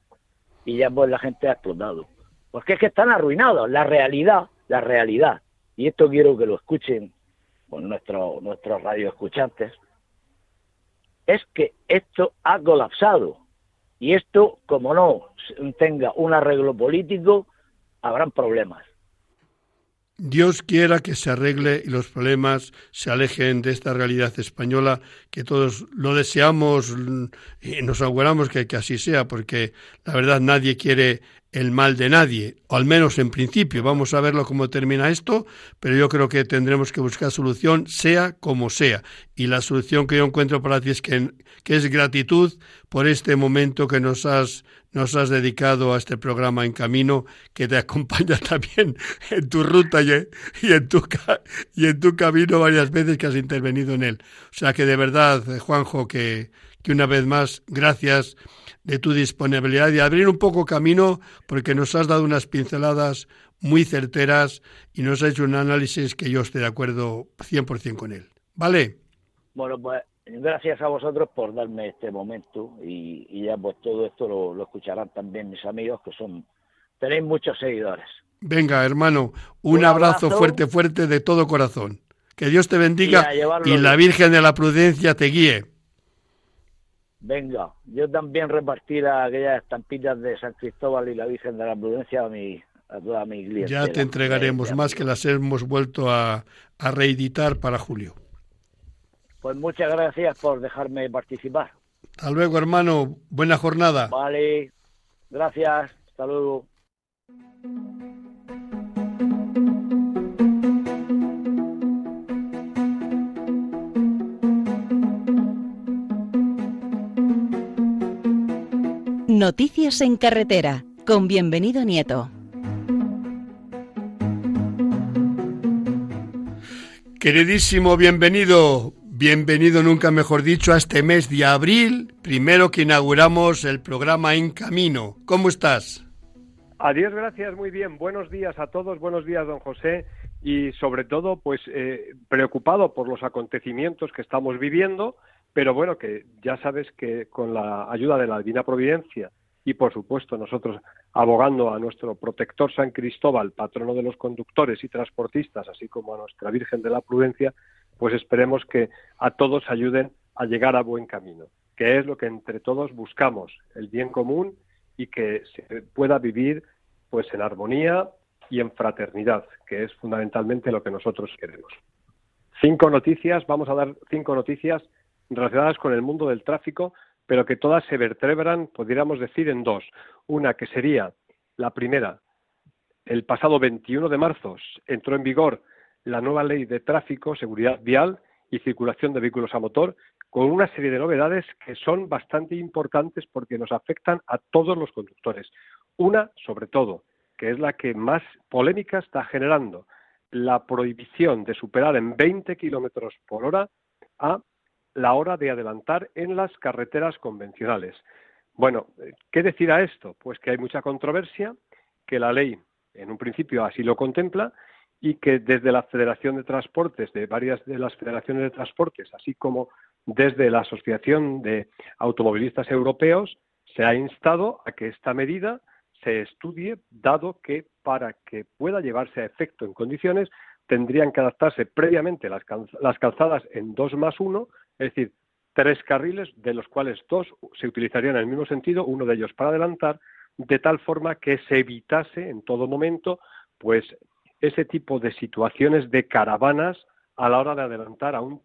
Y ya pues la gente ha explotado. Porque es que están arruinados. La realidad, la realidad, y esto quiero que lo escuchen con nuestros nuestros radioescuchantes, es que esto ha colapsado. Y esto, como no tenga un arreglo político, habrán problemas. Dios quiera que se arregle y los problemas se alejen de esta realidad española, que todos lo deseamos y nos auguramos que, que así sea, porque la verdad nadie quiere el mal de nadie, o al menos en principio. Vamos a verlo cómo termina esto, pero yo creo que tendremos que buscar solución, sea como sea. Y la solución que yo encuentro para ti es que, es gratitud por este momento que nos has, nos has dedicado a este programa en camino, que te acompaña también en tu ruta y, en, tu, y en tu camino varias veces que has intervenido en él. O sea que de verdad, Juanjo, que, que una vez más, gracias de tu disponibilidad y abrir un poco camino porque nos has dado unas pinceladas muy certeras y nos has hecho un análisis que yo estoy de acuerdo 100% con él. ¿Vale? Bueno, pues gracias a vosotros por darme este momento y, ya pues todo esto lo, escucharán también mis amigos que son, tenéis muchos seguidores. Venga, hermano, un, abrazo, fuerte, fuerte de todo corazón. Que Dios te bendiga y la Virgen de la Prudencia te guíe. Venga, yo también repartir aquellas estampitas de San Cristóbal y la Virgen de la Prudencia a mi a toda mi iglesia. Ya te entregaremos más que las hemos vuelto a, a reeditar para julio. Pues muchas gracias por dejarme participar. Hasta luego, hermano. Buena jornada. Vale. Gracias. Hasta luego. Noticias en carretera, con bienvenido Nieto. Queridísimo bienvenido, bienvenido nunca mejor dicho a este mes de abril, primero que inauguramos el programa En Camino. ¿Cómo estás? Adiós, gracias, muy bien. Buenos días a todos, buenos días, don José, y sobre todo, pues eh, preocupado por los acontecimientos que estamos viviendo pero bueno, que ya sabes que con la ayuda de la Divina Providencia y, por supuesto, nosotros abogando a nuestro protector San Cristóbal, patrono de los conductores y transportistas, así como a nuestra Virgen de la Prudencia, pues esperemos que a todos ayuden a llegar a buen camino, que es lo que entre todos buscamos, el bien común y que se pueda vivir pues en armonía y en fraternidad, que es fundamentalmente lo que nosotros queremos. Cinco noticias, vamos a dar cinco noticias relacionadas con el mundo del tráfico, pero que todas se vertebran, podríamos decir, en dos. Una que sería la primera, el pasado 21 de marzo entró en vigor la nueva ley de tráfico, seguridad vial y circulación de vehículos a motor, con una serie de novedades que son bastante importantes porque nos afectan a todos los conductores. Una, sobre todo, que es la que más polémica está generando, la prohibición de superar en 20 kilómetros por hora a la hora de adelantar en las carreteras convencionales. Bueno, ¿qué decir a esto? Pues que hay mucha controversia, que la ley en un principio así lo contempla y que desde la Federación de Transportes, de varias de las federaciones de transportes, así como desde la Asociación de Automovilistas Europeos se ha instado a que esta medida se estudie, dado que para que pueda llevarse a efecto en condiciones tendrían que adaptarse previamente las, calzadas en 2 más 1, es decir, tres carriles, de los cuales dos se utilizarían en el mismo sentido, uno de ellos para adelantar, de tal forma que se evitase en todo momento pues ese tipo de situaciones de caravanas a la hora de adelantar a un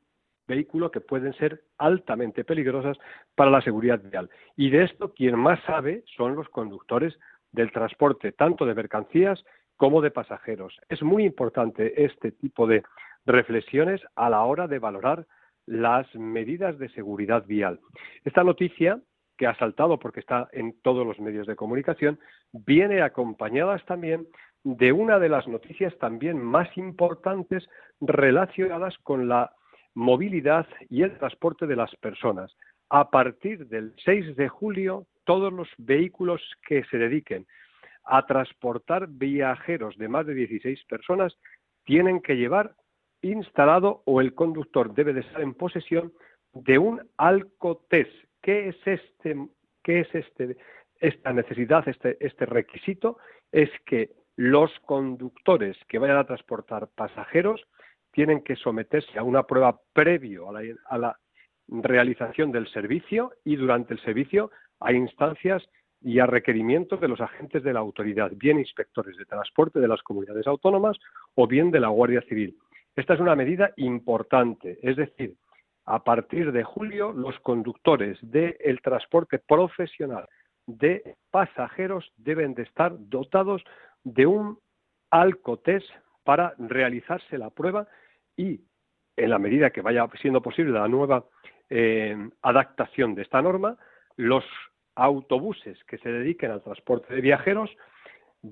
vehículo que pueden ser altamente peligrosas para la seguridad vial. Y de esto quien más sabe son los conductores del transporte, tanto de mercancías como de pasajeros. Es muy importante este tipo de reflexiones a la hora de valorar las medidas de seguridad vial. Esta noticia, que ha saltado porque está en todos los medios de comunicación, viene acompañada también de una de las noticias también más importantes relacionadas con la movilidad y el transporte de las personas. A partir del 6 de julio, todos los vehículos que se dediquen a transportar viajeros de más de 16 personas tienen que llevar instalado o el conductor debe de estar en posesión de un alcotest. ¿Qué es este? ¿Qué es este? Esta necesidad, este, este requisito es que los conductores que vayan a transportar pasajeros tienen que someterse a una prueba previo a la, realización del servicio y durante el servicio a instancias y a requerimientos de los agentes de la autoridad, bien inspectores de transporte de las comunidades autónomas o bien de la Guardia Civil. Esta es una medida importante, es decir, a partir de julio los conductores del transporte profesional de pasajeros deben de estar dotados de un alcotest para realizarse la prueba y en la medida que vaya siendo posible la nueva eh, adaptación de esta norma, los autobuses que se dediquen al transporte de viajeros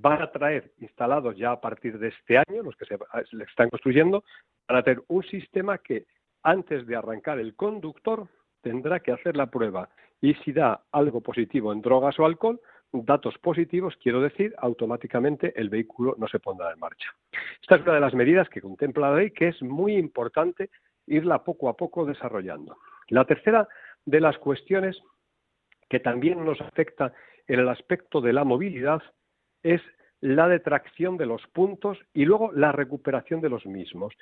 van a traer instalados ya a partir de este año, los que se, están construyendo, van a tener un sistema que antes de arrancar el conductor tendrá que hacer la prueba y si da algo positivo en drogas o alcohol, datos positivos, quiero decir, automáticamente el vehículo no se pondrá en marcha. Esta es una de las medidas que contempla la ley que es muy importante irla poco a poco desarrollando. La tercera de las cuestiones que también nos afecta en el aspecto de la movilidad es la detracción de los puntos y luego la recuperación de los mismos.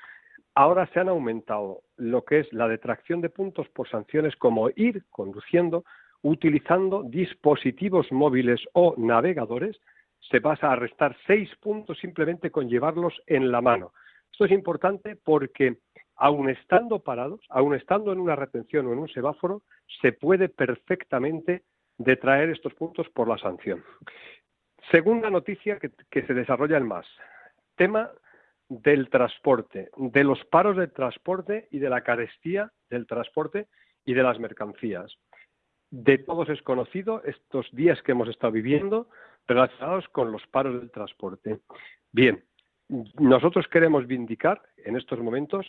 Ahora se han aumentado lo que es la detracción de puntos por sanciones como ir conduciendo utilizando dispositivos móviles o navegadores, se pasa a restar seis puntos simplemente con llevarlos en la mano. Esto es importante porque, aun estando parados, aun estando en una retención o en un semáforo, se puede perfectamente detraer estos puntos por la sanción. Segunda noticia que, se desarrolla en más. Tema del transporte, de los paros del transporte y de la carestía del transporte y de las mercancías de todos es conocido estos días que hemos estado viviendo relacionados con los paros del transporte. Bien, nosotros queremos vindicar en estos momentos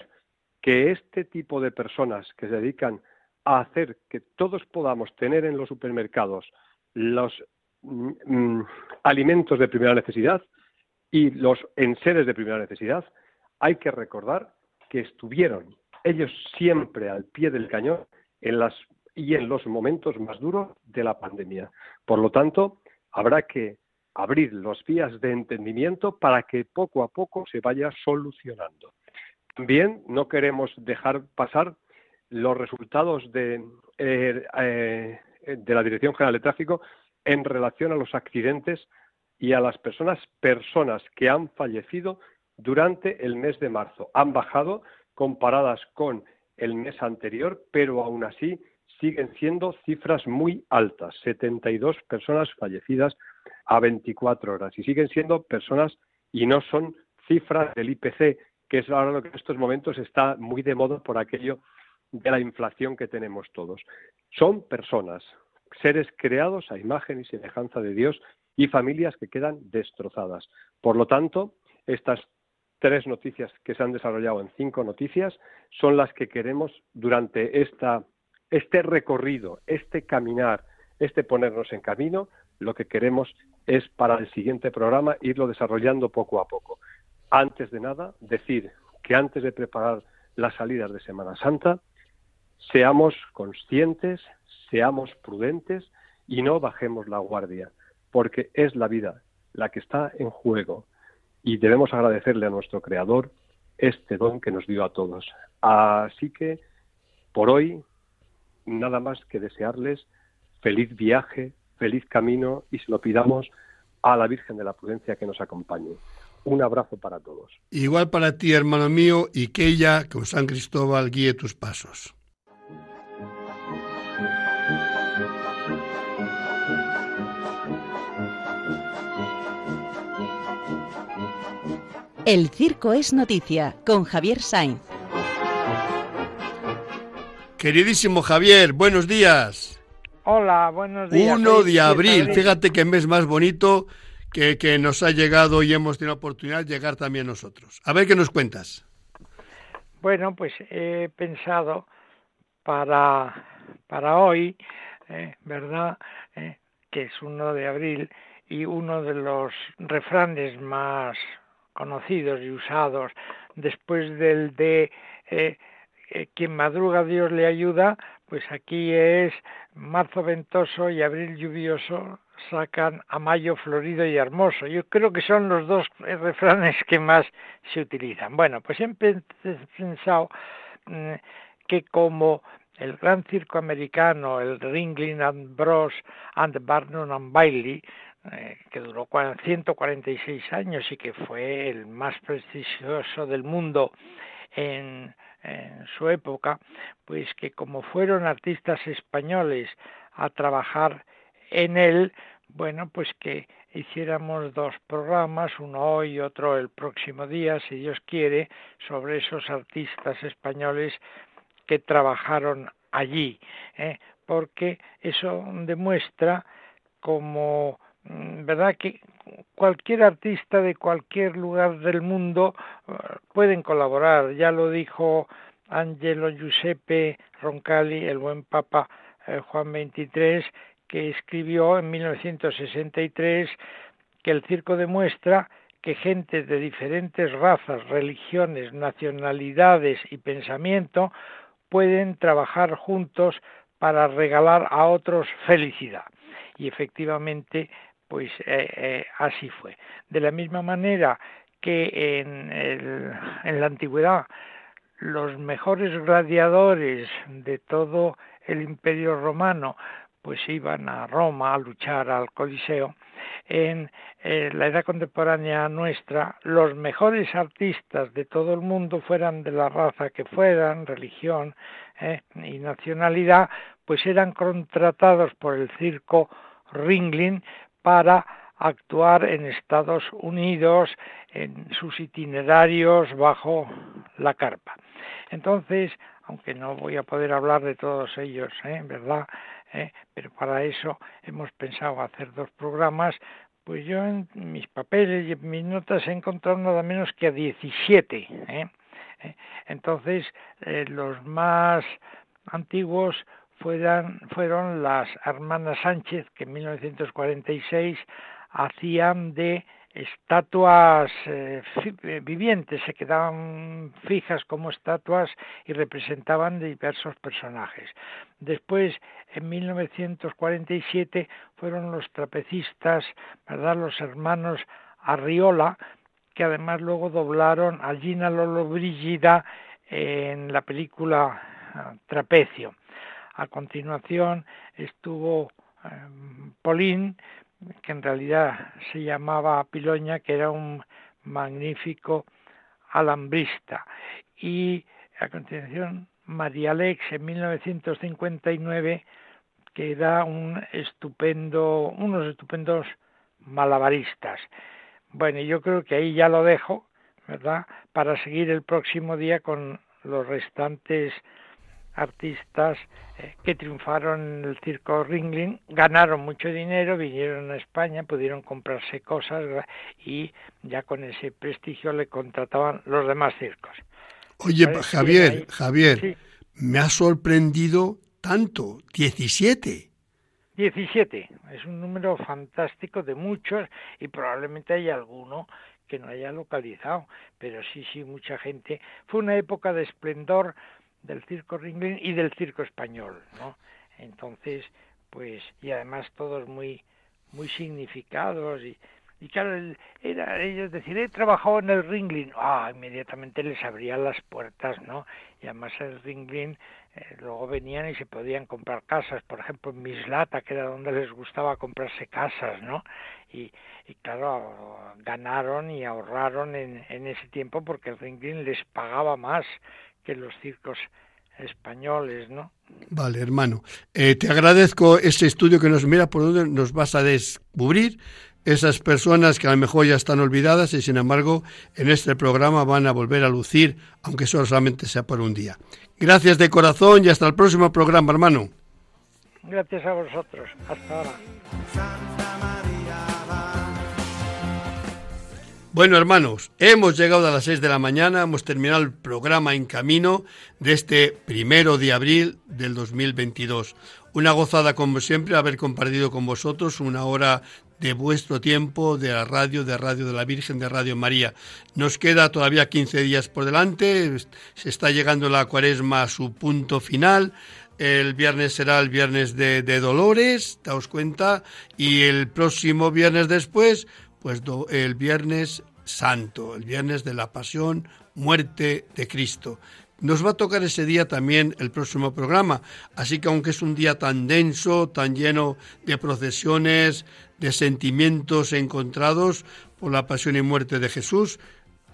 que este tipo de personas que se dedican a hacer que todos podamos tener en los supermercados los mm, mm, alimentos de primera necesidad y los enseres de primera necesidad, hay que recordar que estuvieron ellos siempre al pie del cañón las y en los momentos más duros de la pandemia. Por lo tanto, habrá que abrir los vías de entendimiento para que poco a poco se vaya solucionando. También no queremos dejar pasar los resultados de, eh, eh, de la Dirección General de Tráfico en relación a los accidentes y a las personas, personas que han fallecido durante el mes de marzo. Han bajado comparadas con el mes anterior, pero aún así siguen siendo cifras muy altas, 72 personas fallecidas a 24 horas y siguen siendo personas y no son cifras del IPC, que es ahora lo que en estos momentos está muy de moda por aquello de la inflación que tenemos todos. Son personas, seres creados a imagen y semejanza de Dios y familias que quedan destrozadas. Por lo tanto, estas tres noticias que se han desarrollado en cinco noticias son las que queremos durante esta, este recorrido, este caminar, este ponernos en camino, lo que queremos es para el siguiente programa irlo desarrollando poco a poco. Antes de nada, decir que antes de preparar las salidas de Semana Santa, seamos conscientes, seamos prudentes y no bajemos la guardia, porque es la vida la que está en juego y debemos agradecerle a nuestro Creador este don que nos dio a todos. Así que, por hoy, nada más que desearles feliz viaje, feliz camino y se lo pidamos a la Virgen de la Prudencia que nos acompañe. Un abrazo para todos. Igual para ti, hermano mío, y que ella, con San Cristóbal, guíe tus pasos. El circo es noticia con Javier Sainz. Queridísimo Javier, buenos días. Hola, buenos días. 1 de abril, fíjate qué mes más bonito que, que, nos ha llegado y hemos tenido oportunidad de llegar también nosotros. A ver qué nos cuentas. Bueno, pues he pensado para, para hoy, eh, ¿verdad? Eh, que es 1 de abril y uno de los refranes más conocidos y usados después del de eh, eh, quien madruga Dios le ayuda, pues aquí es marzo ventoso y abril lluvioso sacan a mayo florido y hermoso. Yo creo que son los dos refranes que más se utilizan. Bueno, pues he pensado mm, que como el gran circo americano, el Ringling and Bros and Barnum and Bailey, eh, que duró 146 años y que fue el más prestigioso del mundo en, su época, pues que como fueron artistas españoles a trabajar en él, bueno, pues que hiciéramos dos programas, uno hoy y otro el próximo día, si Dios quiere, sobre esos artistas españoles que trabajaron allí, ¿eh? porque eso demuestra como ¿verdad? Que cualquier artista de cualquier lugar del mundo eh, pueden colaborar. Ya lo dijo Angelo Giuseppe Roncalli, el buen Papa eh, Juan XXIII, que escribió en 1963 que el circo demuestra que gentes de diferentes razas, religiones, nacionalidades y pensamiento pueden trabajar juntos para regalar a otros felicidad. Y efectivamente pues eh, eh, así fue. De la misma manera que en, en la antigüedad los mejores gladiadores de todo el imperio romano pues iban a Roma a luchar al Coliseo. En eh, la edad contemporánea nuestra, los mejores artistas de todo el mundo, fueran de la raza que fueran, religión y nacionalidad, pues eran contratados por el circo Ringling para actuar en Estados Unidos en sus itinerarios bajo la carpa. Entonces, aunque no voy a poder hablar de todos ellos, ¿eh? ¿verdad? ¿Eh? Pero para eso hemos pensado hacer dos programas. Pues yo en mis papeles y en mis notas he encontrado nada menos que a 17. ¿eh? Entonces, los más antiguos fueron las hermanas Sánchez que en 1946 hacían de estatuas eh, eh, vivientes, se quedaban fijas como estatuas y representaban diversos personajes. Después, en 1947, fueron los trapecistas, ¿verdad? los hermanos Arriola, que además luego doblaron a Gina Lollobrigida en la película ah, Trapecio. A continuación estuvo eh, Pauline, que en realidad se llamaba Piloña, que era un magnífico alambrista. Y a continuación María Alex en 1959, que era un estupendo, unos estupendos malabaristas. Bueno, yo creo que ahí ya lo dejo, ¿verdad? Para seguir el próximo día con los restantes artistas eh, que triunfaron en el circo Ringling, ganaron mucho dinero, vinieron a España, pudieron comprarse cosas y ya con ese prestigio le contrataban los demás circos. Oye, Javier, Javier, me ha sorprendido tanto, 17. 17, es un número fantástico de muchos y probablemente hay alguno que no haya localizado, pero sí, sí, mucha gente. Fue una época de esplendor del circo Ringling y del circo español, ¿no? Entonces, pues, y además todos muy, muy significados y, y claro, era ellos decir, he trabajado en el Ringling, ah, inmediatamente les abrían las puertas, ¿no? Y además el Ringling eh, luego venían y se podían comprar casas, por ejemplo en Mislata, que era donde les gustaba comprarse casas, ¿no? Y, y claro, ganaron y ahorraron en, en ese tiempo porque el Ringling les pagaba más que los circos españoles, ¿no? Vale, hermano. Eh, te agradezco ese estudio que nos mira por donde nos vas a descubrir esas personas que a lo mejor ya están olvidadas y sin embargo en este programa van a volver a lucir, aunque solamente sea por un día. Gracias de corazón y hasta el próximo programa, hermano. Gracias a vosotros. Hasta ahora. Bueno, hermanos, hemos llegado a las 6 de la mañana, hemos terminado el programa en camino de este primero de abril del 2022. Una gozada, como siempre, haber compartido con vosotros una hora de vuestro tiempo, de la radio, de Radio de la Virgen, de Radio María. Nos queda todavía 15 días por delante, se está llegando la cuaresma a su punto final. El viernes será el viernes de, de Dolores, daos cuenta, y el próximo viernes después pues el Viernes Santo, el Viernes de la Pasión, Muerte de Cristo. Nos va a tocar ese día también el próximo programa, así que aunque es un día tan denso, tan lleno de procesiones, de sentimientos encontrados por la pasión y muerte de Jesús,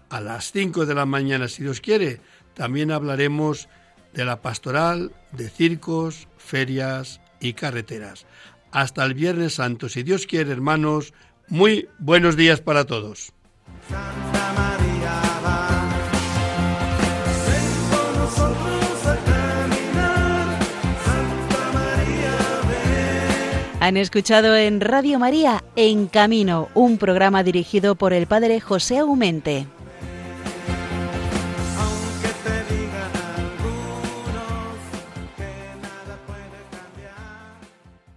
a las 5 de la mañana, si Dios quiere, también hablaremos de la pastoral, de circos, ferias y carreteras. Hasta el Viernes Santo, si Dios quiere, hermanos, muy buenos días para todos. Han escuchado en Radio María En Camino, un programa dirigido por el padre José Aumente.